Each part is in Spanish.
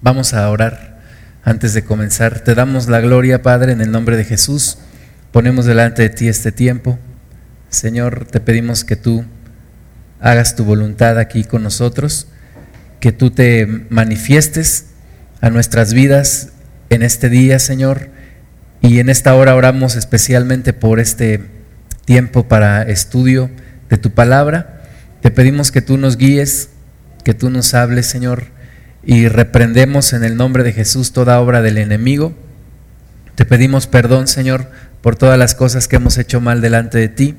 Vamos a orar antes de comenzar. Te damos la gloria, Padre, en el nombre de Jesús. Ponemos delante de ti este tiempo. Señor, te pedimos que tú hagas tu voluntad aquí con nosotros, que tú te manifiestes a nuestras vidas en este día, Señor. Y en esta hora oramos especialmente por este tiempo para estudio de tu palabra. Te pedimos que tú nos guíes, que tú nos hables, Señor y reprendemos en el nombre de Jesús toda obra del enemigo. Te pedimos perdón, Señor, por todas las cosas que hemos hecho mal delante de ti.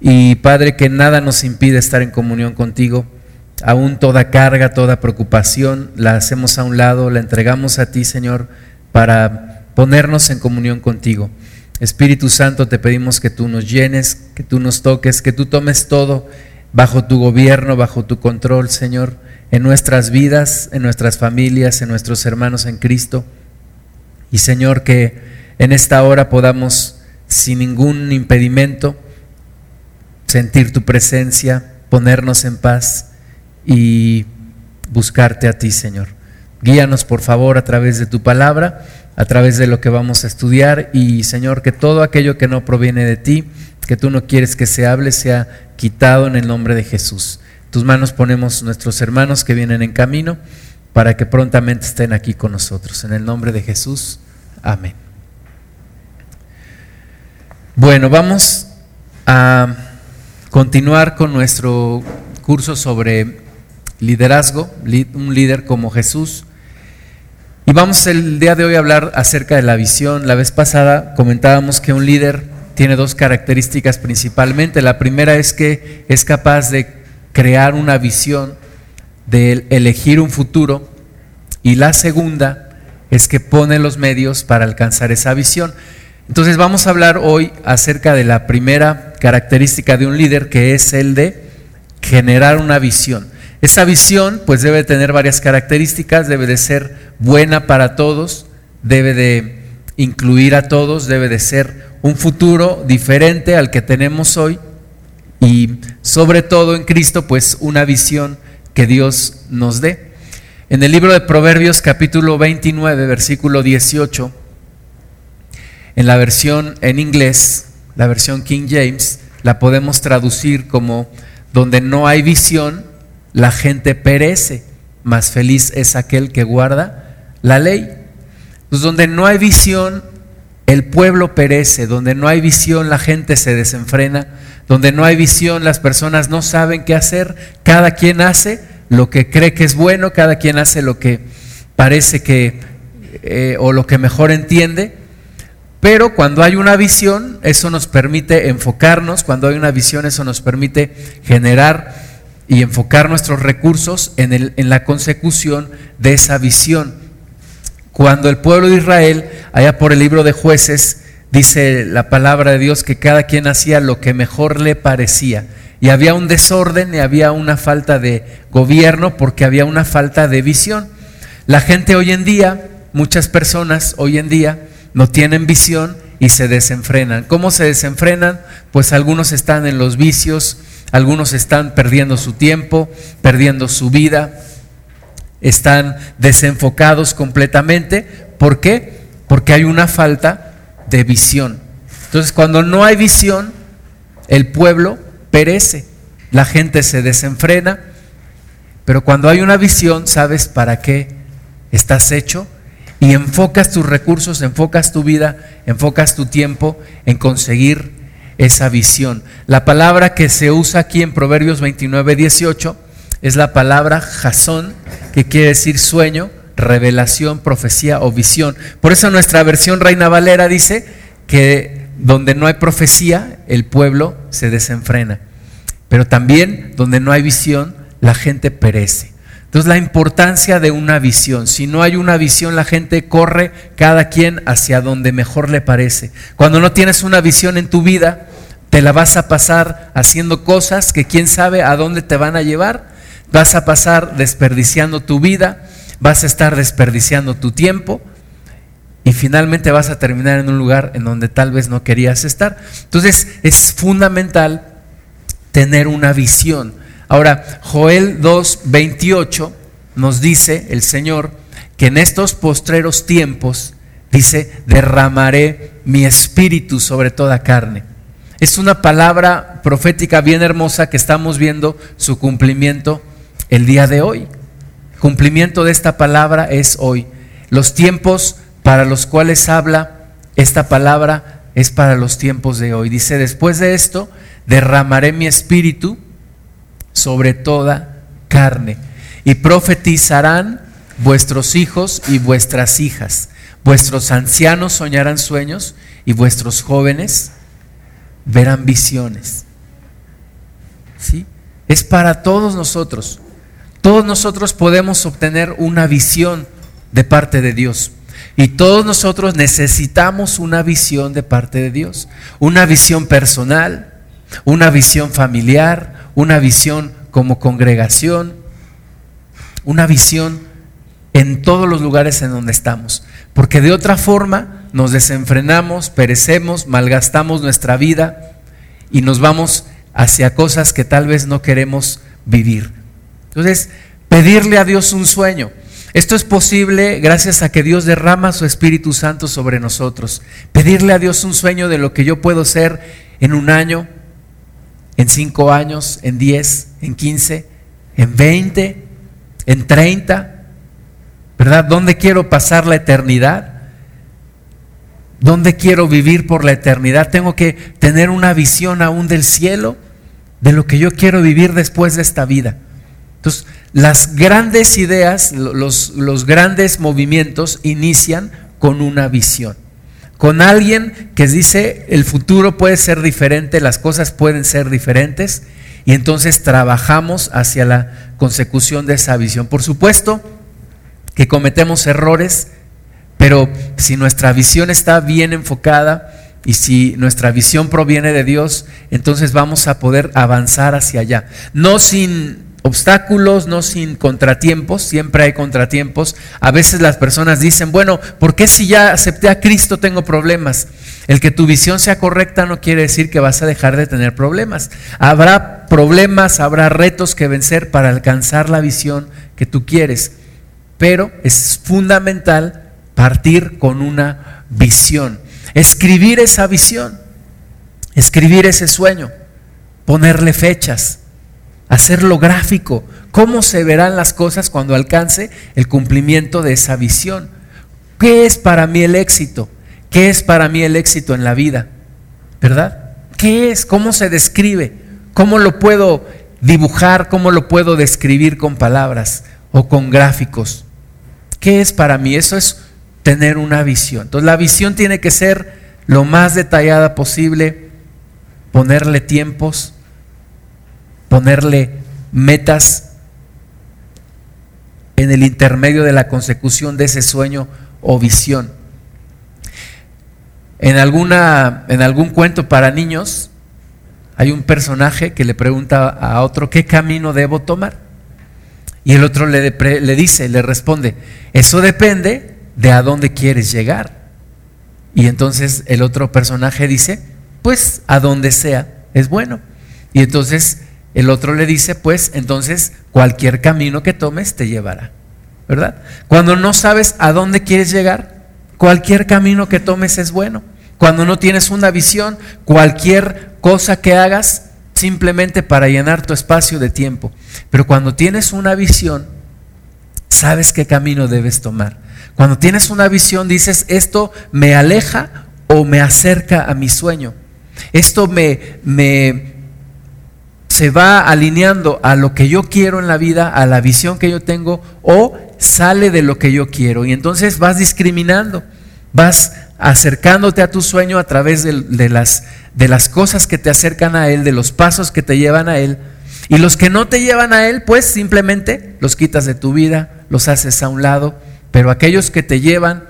Y Padre, que nada nos impide estar en comunión contigo. Aún toda carga, toda preocupación, la hacemos a un lado, la entregamos a ti, Señor, para ponernos en comunión contigo. Espíritu Santo, te pedimos que tú nos llenes, que tú nos toques, que tú tomes todo bajo tu gobierno, bajo tu control, Señor en nuestras vidas, en nuestras familias, en nuestros hermanos en Cristo. Y Señor, que en esta hora podamos, sin ningún impedimento, sentir tu presencia, ponernos en paz y buscarte a ti, Señor. Guíanos, por favor, a través de tu palabra, a través de lo que vamos a estudiar y, Señor, que todo aquello que no proviene de ti, que tú no quieres que se hable, sea quitado en el nombre de Jesús tus manos ponemos nuestros hermanos que vienen en camino para que prontamente estén aquí con nosotros. En el nombre de Jesús, amén. Bueno, vamos a continuar con nuestro curso sobre liderazgo, un líder como Jesús. Y vamos el día de hoy a hablar acerca de la visión. La vez pasada comentábamos que un líder tiene dos características principalmente. La primera es que es capaz de crear una visión, de elegir un futuro. Y la segunda es que pone los medios para alcanzar esa visión. Entonces vamos a hablar hoy acerca de la primera característica de un líder, que es el de generar una visión. Esa visión pues debe tener varias características, debe de ser buena para todos, debe de incluir a todos, debe de ser un futuro diferente al que tenemos hoy y sobre todo en Cristo, pues una visión que Dios nos dé. En el libro de Proverbios capítulo 29, versículo 18, en la versión en inglés, la versión King James, la podemos traducir como donde no hay visión, la gente perece, más feliz es aquel que guarda la ley. Pues donde no hay visión, el pueblo perece, donde no hay visión, la gente se desenfrena, donde no hay visión, las personas no saben qué hacer, cada quien hace lo que cree que es bueno, cada quien hace lo que parece que eh, o lo que mejor entiende, pero cuando hay una visión, eso nos permite enfocarnos, cuando hay una visión, eso nos permite generar y enfocar nuestros recursos en, el, en la consecución de esa visión. Cuando el pueblo de Israel, allá por el libro de jueces, dice la palabra de Dios que cada quien hacía lo que mejor le parecía. Y había un desorden y había una falta de gobierno porque había una falta de visión. La gente hoy en día, muchas personas hoy en día no tienen visión y se desenfrenan. ¿Cómo se desenfrenan? Pues algunos están en los vicios, algunos están perdiendo su tiempo, perdiendo su vida, están desenfocados completamente. ¿Por qué? Porque hay una falta de visión. Entonces, cuando no hay visión, el pueblo perece, la gente se desenfrena, pero cuando hay una visión, sabes para qué estás hecho y enfocas tus recursos, enfocas tu vida, enfocas tu tiempo en conseguir esa visión. La palabra que se usa aquí en Proverbios 29, 18 es la palabra jazón, que quiere decir sueño, revelación, profecía o visión. Por eso nuestra versión Reina Valera dice que donde no hay profecía, el pueblo se desenfrena. Pero también donde no hay visión, la gente perece. Entonces la importancia de una visión. Si no hay una visión, la gente corre cada quien hacia donde mejor le parece. Cuando no tienes una visión en tu vida, te la vas a pasar haciendo cosas que quién sabe a dónde te van a llevar. Vas a pasar desperdiciando tu vida, vas a estar desperdiciando tu tiempo y finalmente vas a terminar en un lugar en donde tal vez no querías estar. Entonces es fundamental tener una visión. Ahora, Joel 2.28 nos dice el Señor que en estos postreros tiempos, dice, derramaré mi espíritu sobre toda carne. Es una palabra profética bien hermosa que estamos viendo su cumplimiento el día de hoy. Cumplimiento de esta palabra es hoy. Los tiempos para los cuales habla esta palabra es para los tiempos de hoy. Dice, después de esto, derramaré mi espíritu sobre toda carne y profetizarán vuestros hijos y vuestras hijas. Vuestros ancianos soñarán sueños y vuestros jóvenes verán visiones. ¿Sí? Es para todos nosotros. Todos nosotros podemos obtener una visión de parte de Dios. Y todos nosotros necesitamos una visión de parte de Dios. Una visión personal, una visión familiar, una visión como congregación, una visión en todos los lugares en donde estamos. Porque de otra forma nos desenfrenamos, perecemos, malgastamos nuestra vida y nos vamos hacia cosas que tal vez no queremos vivir. Entonces, pedirle a Dios un sueño. Esto es posible gracias a que Dios derrama su Espíritu Santo sobre nosotros. Pedirle a Dios un sueño de lo que yo puedo ser en un año, en cinco años, en diez, en quince, en veinte, en treinta. ¿Verdad? ¿Dónde quiero pasar la eternidad? ¿Dónde quiero vivir por la eternidad? Tengo que tener una visión aún del cielo, de lo que yo quiero vivir después de esta vida. Entonces, las grandes ideas, los, los grandes movimientos inician con una visión. Con alguien que dice el futuro puede ser diferente, las cosas pueden ser diferentes, y entonces trabajamos hacia la consecución de esa visión. Por supuesto que cometemos errores, pero si nuestra visión está bien enfocada y si nuestra visión proviene de Dios, entonces vamos a poder avanzar hacia allá. No sin obstáculos, no sin contratiempos, siempre hay contratiempos. A veces las personas dicen, bueno, ¿por qué si ya acepté a Cristo tengo problemas? El que tu visión sea correcta no quiere decir que vas a dejar de tener problemas. Habrá problemas, habrá retos que vencer para alcanzar la visión que tú quieres, pero es fundamental partir con una visión, escribir esa visión, escribir ese sueño, ponerle fechas hacerlo gráfico, cómo se verán las cosas cuando alcance el cumplimiento de esa visión. ¿Qué es para mí el éxito? ¿Qué es para mí el éxito en la vida? ¿Verdad? ¿Qué es? ¿Cómo se describe? ¿Cómo lo puedo dibujar? ¿Cómo lo puedo describir con palabras o con gráficos? ¿Qué es para mí? Eso es tener una visión. Entonces la visión tiene que ser lo más detallada posible, ponerle tiempos, ponerle metas en el intermedio de la consecución de ese sueño o visión. En, alguna, en algún cuento para niños hay un personaje que le pregunta a otro qué camino debo tomar. Y el otro le, le dice, le responde, eso depende de a dónde quieres llegar. Y entonces el otro personaje dice, pues a donde sea es bueno. Y entonces el otro le dice, pues entonces cualquier camino que tomes te llevará. ¿Verdad? Cuando no sabes a dónde quieres llegar, cualquier camino que tomes es bueno. Cuando no tienes una visión, cualquier cosa que hagas simplemente para llenar tu espacio de tiempo. Pero cuando tienes una visión, sabes qué camino debes tomar. Cuando tienes una visión, dices, esto me aleja o me acerca a mi sueño. Esto me, me, se va alineando a lo que yo quiero en la vida, a la visión que yo tengo, o sale de lo que yo quiero. Y entonces vas discriminando, vas acercándote a tu sueño a través de, las, de las cosas que te acercan a Él, de los pasos que te llevan a Él. Y los que no te llevan a Él, pues simplemente los quitas de tu vida, los haces a un lado. Pero aquellos que te llevan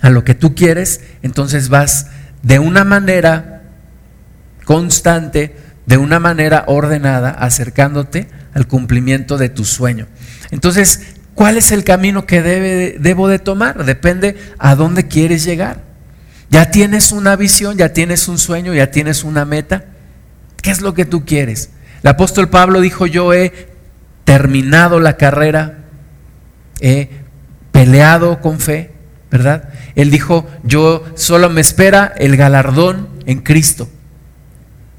a lo que tú quieres, entonces vas de una manera constante, de una manera ordenada, acercándote al cumplimiento de tu sueño. Entonces, ¿cuál es el camino que debo de tomar? Depende a dónde quieres llegar. Ya tienes una visión, ya tienes un sueño, ya tienes una meta. ¿Qué es lo que tú quieres? El apóstol Pablo dijo, yo he terminado la carrera, he peleado con fe, ¿verdad? Él dijo, yo solo me espera el galardón en Cristo.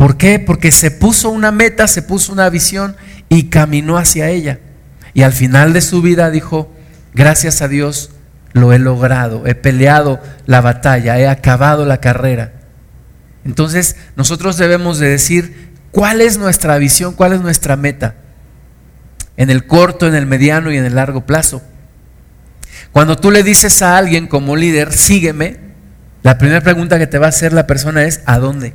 ¿Por qué? Porque se puso una meta, se puso una visión y caminó hacia ella. Y al final de su vida dijo, gracias a Dios lo he logrado, he peleado la batalla, he acabado la carrera. Entonces nosotros debemos de decir cuál es nuestra visión, cuál es nuestra meta, en el corto, en el mediano y en el largo plazo. Cuando tú le dices a alguien como líder, sígueme, la primera pregunta que te va a hacer la persona es, ¿a dónde?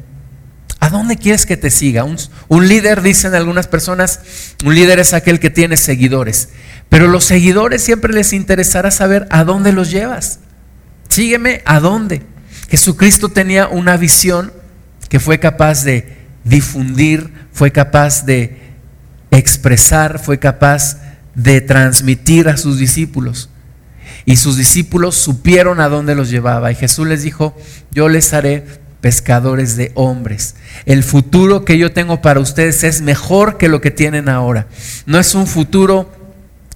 ¿A dónde quieres que te siga? Un, líder, dicen algunas personas, un líder es aquel que tiene seguidores. Pero los seguidores siempre les interesará saber a dónde los llevas. Sígueme, ¿a dónde? Jesucristo tenía una visión que fue capaz de difundir, fue capaz de expresar, fue capaz de transmitir a sus discípulos. Y sus discípulos supieron a dónde los llevaba. Y Jesús les dijo, yo les haré pescadores de hombres. El futuro que yo tengo para ustedes es mejor que lo que tienen ahora. No es un futuro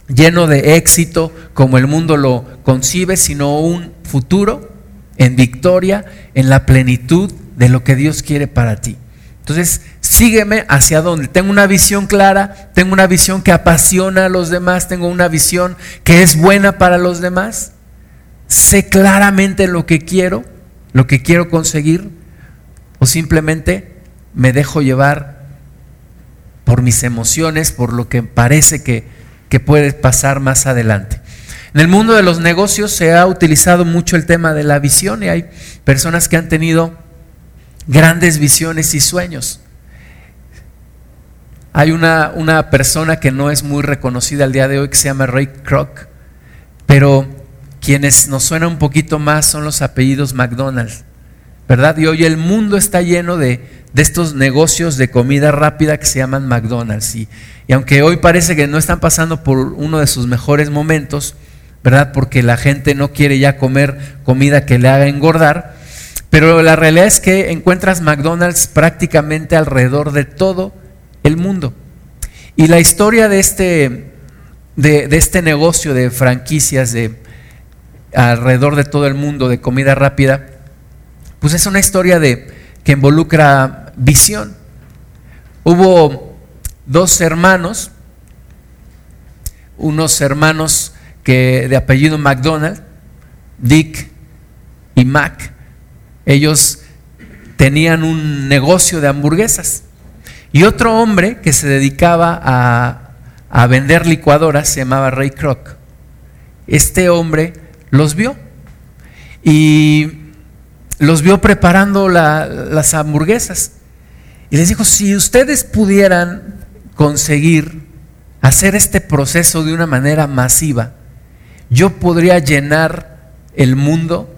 lleno de éxito como el mundo lo concibe, sino un futuro en victoria, en la plenitud de lo que Dios quiere para ti. Entonces, sígueme hacia dónde. Tengo una visión clara, tengo una visión que apasiona a los demás, tengo una visión que es buena para los demás. Sé claramente lo que quiero, lo que quiero conseguir, o simplemente me dejo llevar por mis emociones, por lo que parece que, que puede pasar más adelante. En el mundo de los negocios se ha utilizado mucho el tema de la visión y hay personas que han tenido grandes visiones y sueños. Hay una, una, persona que no es muy reconocida al día de hoy que se llama Ray Kroc, pero quienes nos suena un poquito más son los apellidos McDonald's, ¿verdad? Y hoy el mundo está lleno de, de estos negocios de comida rápida que se llaman McDonald's. Y, y aunque hoy parece que no están pasando por uno de sus mejores momentos, ¿verdad? Porque la gente no quiere ya comer comida que le haga engordar. Pero la realidad es que encuentras McDonald's prácticamente alrededor de todo el mundo. Y la historia de este, de, este negocio de franquicias de alrededor de todo el mundo de comida rápida, pues es una historia de, que involucra visión. Hubo dos hermanos, unos hermanos que de apellido McDonald, Dick y Mac, ellos tenían un negocio de hamburguesas. Y otro hombre que se dedicaba a, a vender licuadoras se llamaba Ray Kroc. Este hombre los vio y los vio preparando las hamburguesas. Y les dijo, si ustedes pudieran conseguir hacer este proceso de una manera masiva, yo podría llenar el mundo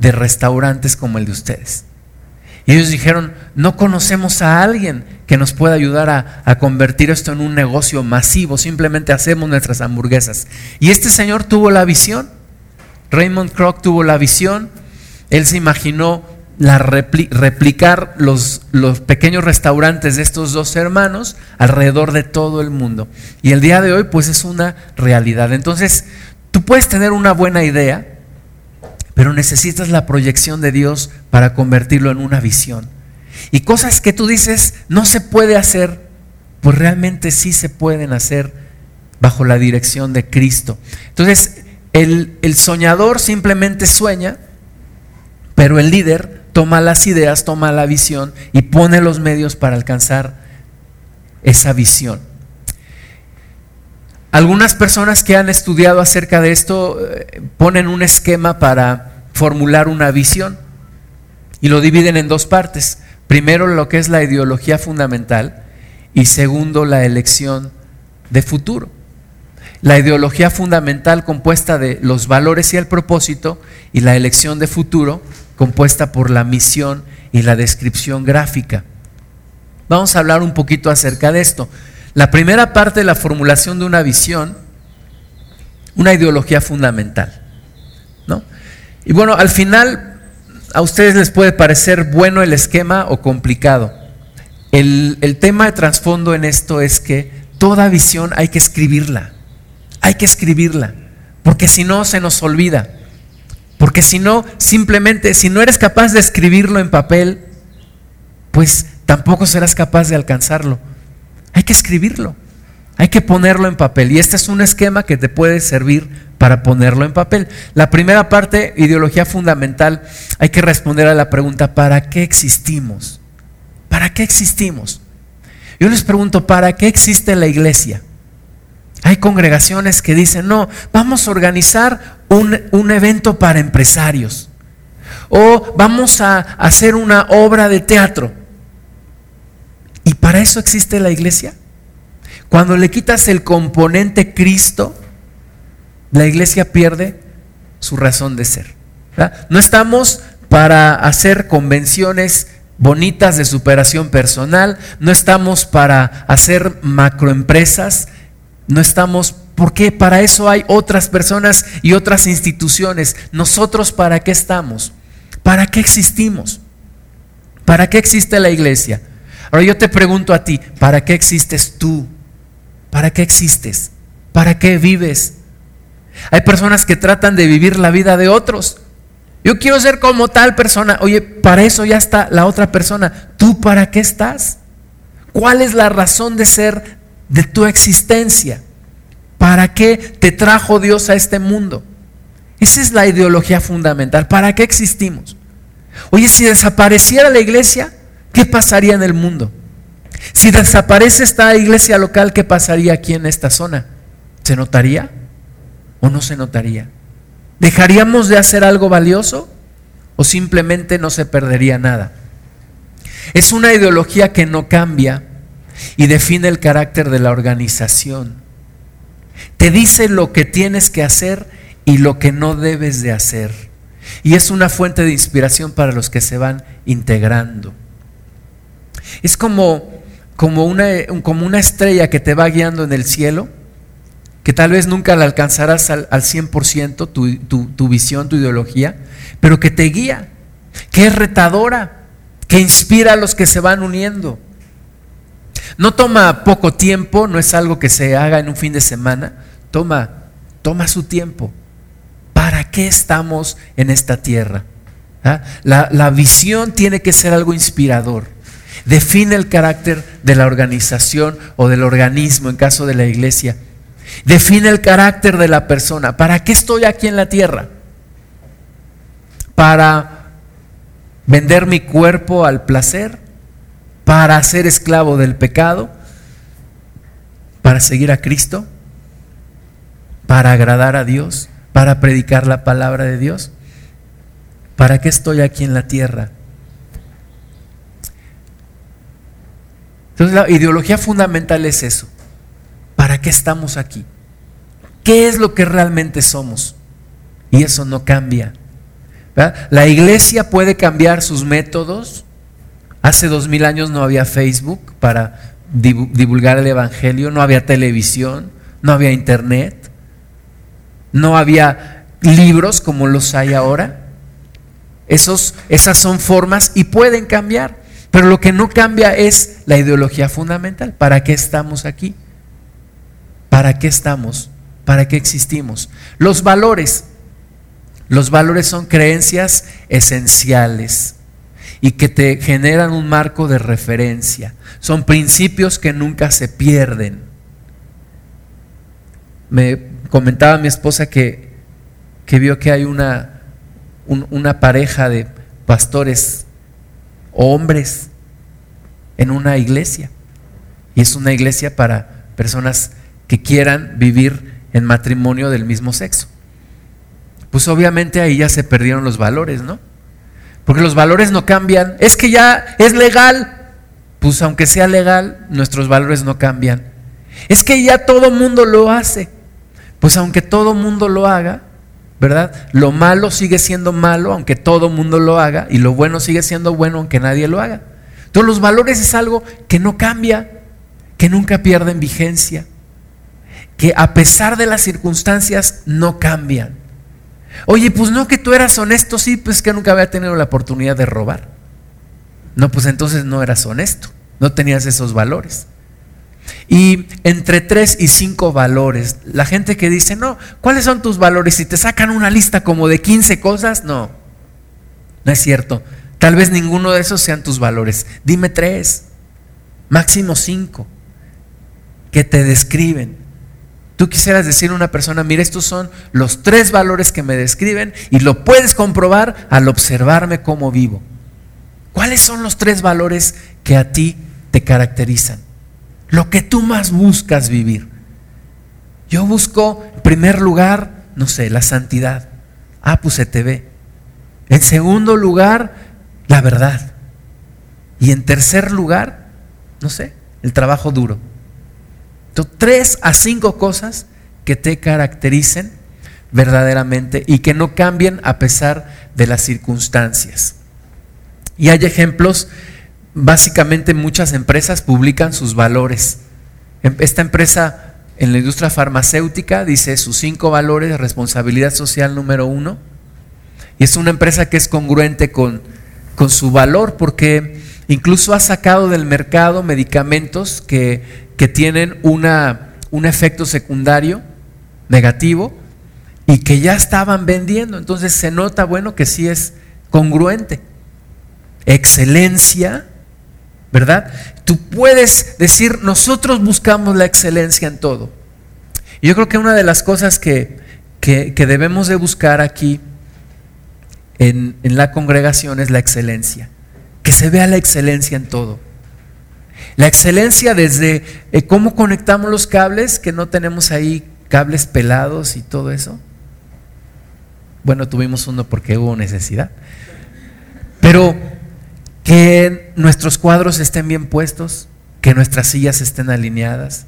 de restaurantes como el de ustedes. Y ellos dijeron, no conocemos a alguien que nos pueda ayudar a, convertir esto en un negocio masivo, simplemente hacemos nuestras hamburguesas. Y este señor tuvo la visión, Raymond Kroc tuvo la visión, él se imaginó replicar los, pequeños restaurantes de estos dos hermanos alrededor de todo el mundo. Y el día de hoy pues es una realidad. Entonces, Tú puedes tener una buena idea, pero necesitas la proyección de Dios para convertirlo en una visión. Y cosas que tú dices no se puede hacer, pues realmente sí se pueden hacer bajo la dirección de Cristo. Entonces, el soñador simplemente sueña, pero el líder toma las ideas, toma la visión y pone los medios para alcanzar esa visión. Algunas personas que han estudiado acerca de esto eh, ponen un esquema para formular una visión y lo dividen en dos partes. Primero lo que es la ideología fundamental y segundo la elección de futuro. La ideología fundamental compuesta de los valores y el propósito y la elección de futuro compuesta por la misión y la descripción gráfica. Vamos a hablar un poquito acerca de esto. La primera parte de la formulación de una visión, una ideología fundamental. ¿no? Y bueno, al final a ustedes les puede parecer bueno el esquema o complicado. El, el tema de trasfondo en esto es que toda visión hay que escribirla, hay que escribirla, porque si no se nos olvida. Porque si no, simplemente, si no eres capaz de escribirlo en papel, pues tampoco serás capaz de alcanzarlo. Hay que escribirlo, hay que ponerlo en papel. Y este es un esquema que te puede servir para ponerlo en papel. La primera parte, ideología fundamental, hay que responder a la pregunta, ¿para qué existimos? ¿Para qué existimos? Yo les pregunto, ¿para qué existe la iglesia? Hay congregaciones que dicen, no, vamos a organizar un, un evento para empresarios. O vamos a hacer una obra de teatro. ¿Y para eso existe la iglesia? Cuando le quitas el componente Cristo, la iglesia pierde su razón de ser. No estamos para hacer convenciones bonitas de superación personal, no estamos para hacer macroempresas, no estamos, porque para eso hay otras personas y otras instituciones. Nosotros para qué estamos? ¿Para qué existimos? ¿Para qué existe la iglesia? Ahora yo te pregunto a ti, ¿para qué existes tú? ¿Para qué existes? ¿Para qué vives? Hay personas que tratan de vivir la vida de otros. Yo quiero ser como tal persona. Oye, para eso ya está la otra persona. ¿Tú para qué estás? ¿Cuál es la razón de ser de tu existencia? ¿Para qué te trajo Dios a este mundo? Esa es la ideología fundamental. ¿Para qué existimos? Oye, si desapareciera la iglesia, ¿qué pasaría en el mundo? Si desaparece esta iglesia local, ¿qué pasaría aquí en esta zona? ¿Se notaría o no se notaría? ¿Dejaríamos de hacer algo valioso o simplemente no se perdería nada? Es una ideología que no cambia y define el carácter de la organización. Te dice lo que tienes que hacer y lo que no debes de hacer. Y es una fuente de inspiración para los que se van integrando. Es como, como, una, como una estrella que te va guiando en el cielo, que tal vez nunca la alcanzarás al, 100% tu, tu, tu visión, tu ideología, pero que te guía, que es retadora, que inspira a los que se van uniendo. No toma poco tiempo, no es algo que se haga en un fin de semana, toma, toma su tiempo. ¿Para qué estamos en esta tierra? ¿Ah? la visión tiene que ser algo inspirador define el carácter de la organización o del organismo en caso de la iglesia. Define el carácter de la persona. ¿Para qué estoy aquí en la tierra? ¿Para vender mi cuerpo al placer? ¿Para ser esclavo del pecado? ¿Para seguir a Cristo? ¿Para agradar a Dios? ¿Para predicar la palabra de Dios? ¿Para qué estoy aquí en la tierra? Entonces la ideología fundamental es eso. ¿Para qué estamos aquí? ¿Qué es lo que realmente somos? Y eso no cambia. La iglesia puede cambiar sus métodos. Hace dos mil años no había Facebook para divulgar el Evangelio, no había televisión, no había internet, no había libros como los hay ahora. Esos, esas son formas y pueden cambiar. Pero lo que no cambia es la ideología fundamental. ¿Para qué estamos aquí? ¿Para qué estamos? ¿Para qué existimos? Los valores. Los valores son creencias esenciales y que te generan un marco de referencia. Son principios que nunca se pierden. Me comentaba mi esposa que, que vio que hay una, una pareja de pastores hombres en una iglesia. Y es una iglesia para personas que quieran vivir en matrimonio del mismo sexo. Pues obviamente ahí ya se perdieron los valores, ¿no? Porque los valores no cambian. Es que ya es legal. Pues aunque sea legal, nuestros valores no cambian. Es que ya todo mundo lo hace. Pues aunque todo mundo lo haga, ¿verdad? Lo malo sigue siendo malo aunque todo mundo lo haga y lo bueno sigue siendo bueno aunque nadie lo haga. Entonces los valores es algo que no cambia, que nunca pierden vigencia, que a pesar de las circunstancias no cambian. Oye, pues no que tú eras honesto, sí, pues que nunca había tenido la oportunidad de robar. No, pues entonces no eras honesto, no tenías esos valores. Y entre tres y cinco valores, la gente que dice, no, ¿cuáles son tus valores? Si te sacan una lista como de 15 cosas, no, no es cierto. Tal vez ninguno de esos sean tus valores. Dime tres, máximo cinco, que te describen. Tú quisieras decir a una persona, mira, estos son los tres valores que me describen y lo puedes comprobar al observarme cómo vivo. ¿Cuáles son los tres valores que a ti te caracterizan? Lo que tú más buscas vivir. Yo busco, en primer lugar, no sé, la santidad. Ah, pues se te ve. En segundo lugar, la verdad. Y en tercer lugar, no sé, el trabajo duro. Tres a cinco cosas que te caractericen verdaderamente y que no cambien a pesar de las circunstancias. Y hay ejemplos, básicamente muchas empresas publican sus valores. Em, esta empresa en la industria farmacéutica dice sus cinco valores, responsabilidad social número uno, y es una empresa que es congruente con, con su valor porque incluso ha sacado del mercado medicamentos que, que tienen una, un efecto secundario negativo y que ya estaban vendiendo. Entonces se nota, bueno, que sí es congruente excelencia, ¿verdad? Tú puedes decir, nosotros buscamos la excelencia en todo. Yo creo que una de las cosas que, que, debemos de buscar aquí en, en, la congregación es la excelencia. Que se vea la excelencia en todo. La excelencia desde eh, cómo conectamos los cables, que no tenemos ahí cables pelados y todo eso. Bueno, tuvimos uno porque hubo necesidad. Pero que nuestros cuadros estén bien puestos, que nuestras sillas estén alineadas,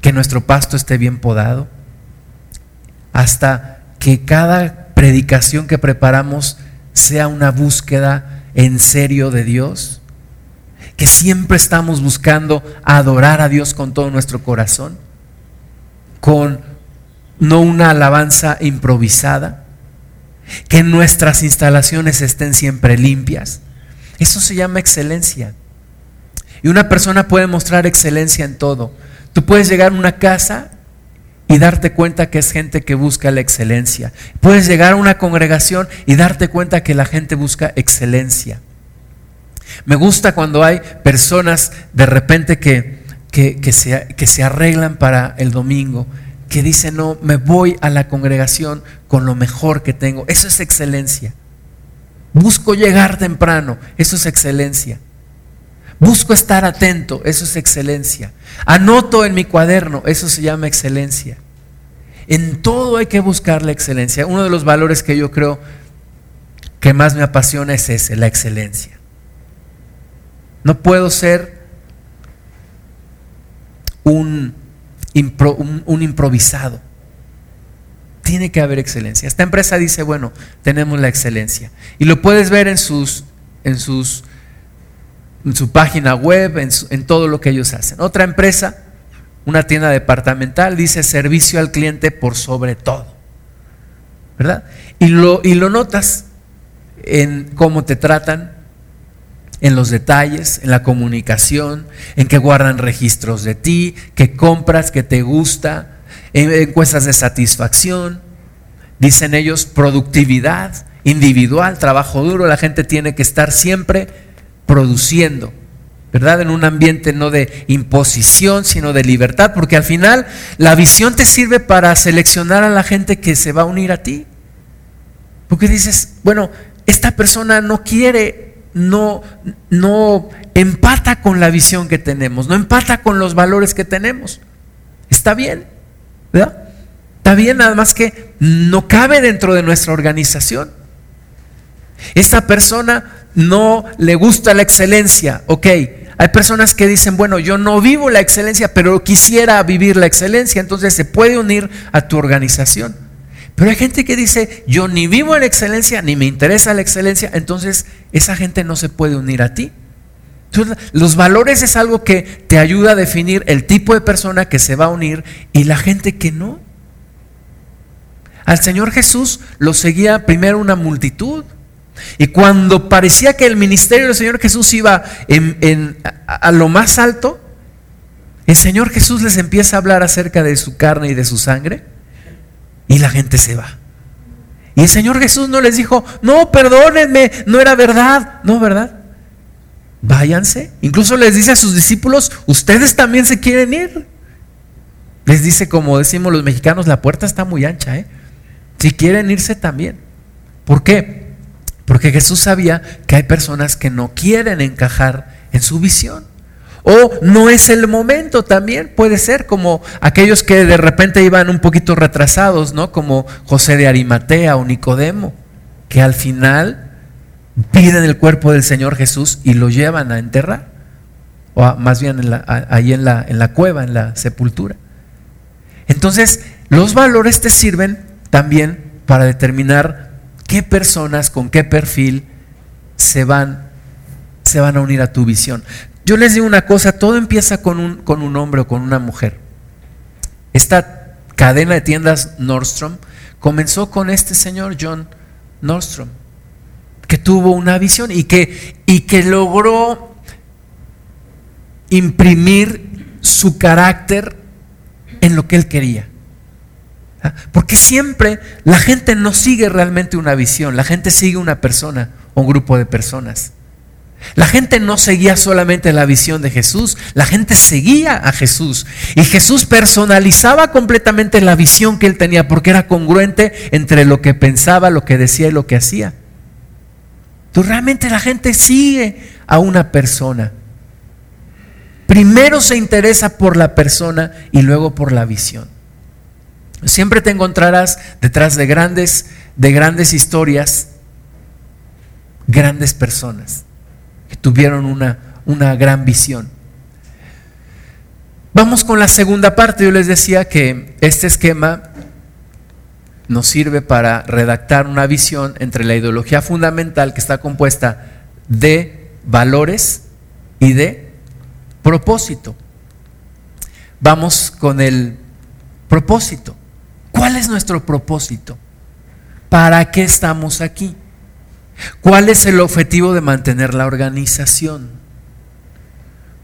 que nuestro pasto esté bien podado, hasta que cada predicación que preparamos sea una búsqueda en serio de Dios, que siempre estamos buscando adorar a Dios con todo nuestro corazón, con no una alabanza improvisada, que nuestras instalaciones estén siempre limpias, eso se llama excelencia. Y una persona puede mostrar excelencia en todo. Tú puedes llegar a una casa y darte cuenta que es gente que busca la excelencia. Puedes llegar a una congregación y darte cuenta que la gente busca excelencia. Me gusta cuando hay personas de repente que, que, se, que se arreglan para el domingo, que dicen, no, me voy a la congregación con lo mejor que tengo. Eso es excelencia. Busco llegar temprano, eso es excelencia. Busco estar atento, eso es excelencia. Anoto en mi cuaderno, eso se llama excelencia. En todo hay que buscar la excelencia. Uno de los valores que yo creo que más me apasiona es ese, la excelencia. No puedo ser un, improvisado tiene que haber excelencia. Esta empresa dice, bueno, tenemos la excelencia. Y lo puedes ver en sus, en sus, en su página web, en, en todo lo que ellos hacen. Otra empresa, una tienda departamental, dice servicio al cliente por sobre todo. ¿Verdad? Y lo, y lo notas en cómo te tratan, en los detalles, en la comunicación, en que guardan registros de ti, que compras, que te gusta, encuestas de satisfacción, dicen ellos productividad individual, trabajo duro, la gente tiene que estar siempre produciendo, ¿verdad? En un ambiente no de imposición, sino de libertad, porque al final la visión te sirve para seleccionar a la gente que se va a unir a ti. Porque dices, bueno, esta persona no quiere, no, no empata con la visión que tenemos, no empata con los valores que tenemos. Está bien, ¿verdad? Está bien, nada más que no cabe dentro de nuestra organización. Esta persona no le gusta la excelencia, ok. Hay personas que dicen, bueno, yo no vivo la excelencia, pero quisiera vivir la excelencia, entonces se puede unir a tu organización. Pero hay gente que dice, yo ni vivo la excelencia, ni me interesa la excelencia, entonces esa gente no se puede unir a ti. Los valores es algo que te ayuda a definir el tipo de persona que se va a unir y la gente que no. Al Señor Jesús lo seguía primero una multitud. Y cuando parecía que el ministerio del Señor Jesús iba a, lo más alto, el Señor Jesús les empieza a hablar acerca de su carne y de su sangre y la gente se va. Y el Señor Jesús no les dijo, no, perdónenme, no era verdad, no, ¿verdad? Váyanse. Incluso les dice a sus discípulos, ustedes también se quieren ir. Les dice, como decimos los mexicanos, la puerta está muy ancha, ¿eh? Si quieren irse también. ¿Por qué? Porque Jesús sabía que hay personas que no quieren encajar en su visión. O no es el momento también, puede ser como aquellos que de repente iban un poquito retrasados, ¿no? Como José de Arimatea o Nicodemo, que al final piden el cuerpo del Señor Jesús y lo llevan a enterrar, o más bien ahí en la, en la cueva, en la sepultura. Entonces, los valores te sirven también para determinar qué personas con qué perfil se van, se van a unir a tu visión. Yo les digo una cosa, todo empieza con un, con un hombre o con una mujer. Esta cadena de tiendas Nordstrom comenzó con este señor John Nordstrom, que tuvo una visión y que, y que logró imprimir su carácter en lo que él quería. Porque siempre la gente no sigue realmente una visión, la gente sigue una persona o un grupo de personas. La gente no seguía solamente la visión de Jesús, la gente seguía a Jesús. Y Jesús personalizaba completamente la visión que él tenía porque era congruente entre lo que pensaba, lo que decía y lo que hacía. Entonces realmente la gente sigue a una persona. Primero se interesa por la persona y luego por la visión. Siempre te encontrarás detrás de grandes, de grandes historias, grandes personas que tuvieron una, una gran visión. Vamos con la segunda parte. Yo les decía que este esquema nos sirve para redactar una visión entre la ideología fundamental que está compuesta de valores y de propósito. Vamos con el propósito. ¿Cuál es nuestro propósito? ¿Para qué estamos aquí? ¿Cuál es el objetivo de mantener la organización?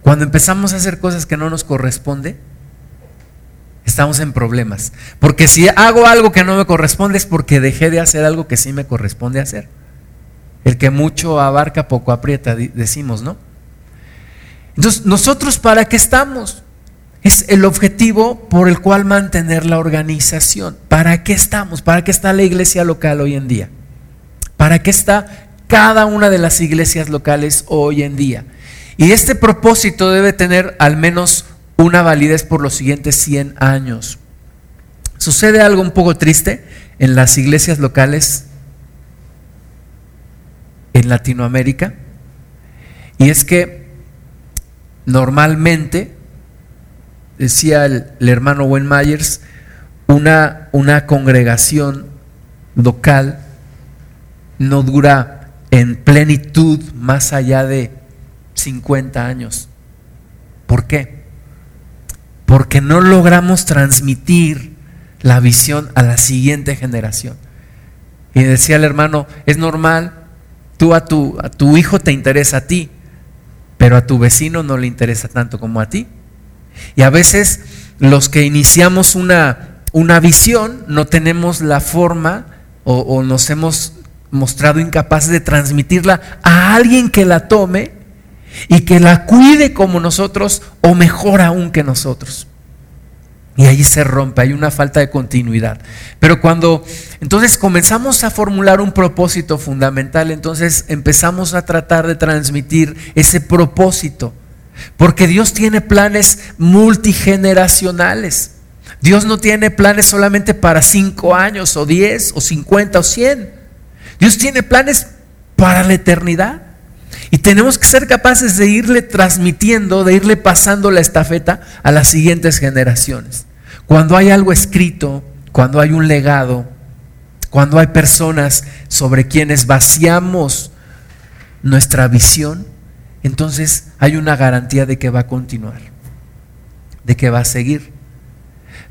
Cuando empezamos a hacer cosas que no nos corresponde, estamos en problemas. Porque si hago algo que no me corresponde es porque dejé de hacer algo que sí me corresponde hacer. El que mucho abarca, poco aprieta, decimos, ¿no? Entonces, ¿nosotros para qué estamos? Es el objetivo por el cual mantener la organización. ¿Para qué estamos? ¿Para qué está la iglesia local hoy en día? ¿Para qué está cada una de las iglesias locales hoy en día? Y este propósito debe tener al menos una validez por los siguientes 100 años. Sucede algo un poco triste en las iglesias locales en Latinoamérica, y es que Normalmente, decía el, hermano Wayne Myers, una, una congregación local no dura en plenitud más allá de 50 años. ¿Por qué? Porque no logramos transmitir la visión a la siguiente generación. Y decía el hermano, es normal, tú a tu, a tu hijo te interesa a ti, pero a tu vecino no le interesa tanto como a ti. Y a veces los que iniciamos una, una visión no tenemos la forma o, o nos hemos mostrado incapaces de transmitirla a alguien que la tome y que la cuide como nosotros o mejor aún que nosotros. Y ahí se rompe, hay una falta de continuidad. Pero cuando entonces comenzamos a formular un propósito fundamental, entonces empezamos a tratar de transmitir ese propósito. Porque Dios tiene planes multigeneracionales. Dios no tiene planes solamente para cinco años o diez o cincuenta o cien. Dios tiene planes para la eternidad. Y tenemos que ser capaces de irle transmitiendo, de irle pasando la estafeta a las siguientes generaciones. Cuando hay algo escrito, cuando hay un legado, cuando hay personas sobre quienes vaciamos nuestra visión, entonces hay una garantía de que va a continuar, de que va a seguir.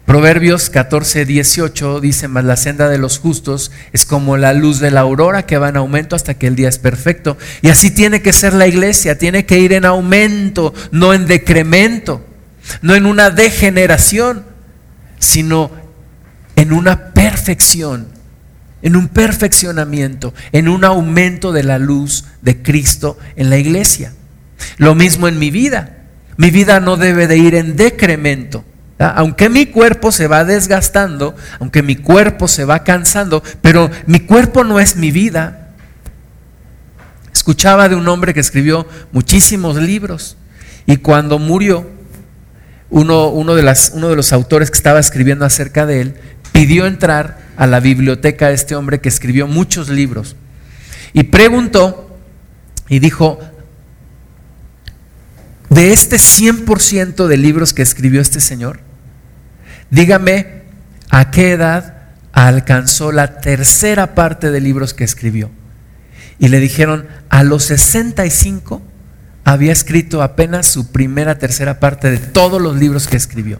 Proverbios 14, 18 dice, más la senda de los justos es como la luz de la aurora que va en aumento hasta que el día es perfecto. Y así tiene que ser la iglesia, tiene que ir en aumento, no en decremento. no en una degeneración, sino en una perfección, en un perfeccionamiento, en un aumento de la luz de Cristo en la iglesia. Lo mismo en mi vida. Mi vida no debe de ir en decremento. Aunque mi cuerpo se va desgastando, aunque mi cuerpo se va cansando, pero mi cuerpo no es mi vida. Escuchaba de un hombre que escribió muchísimos libros y cuando murió, uno, uno, de las, uno de los autores que estaba escribiendo acerca de él pidió entrar a la biblioteca de este hombre que escribió muchos libros y preguntó y dijo, de este 100% de libros que escribió este señor, dígame a qué edad alcanzó la tercera parte de libros que escribió. Y le dijeron, a los 65 había escrito apenas su primera tercera parte de todos los libros que escribió.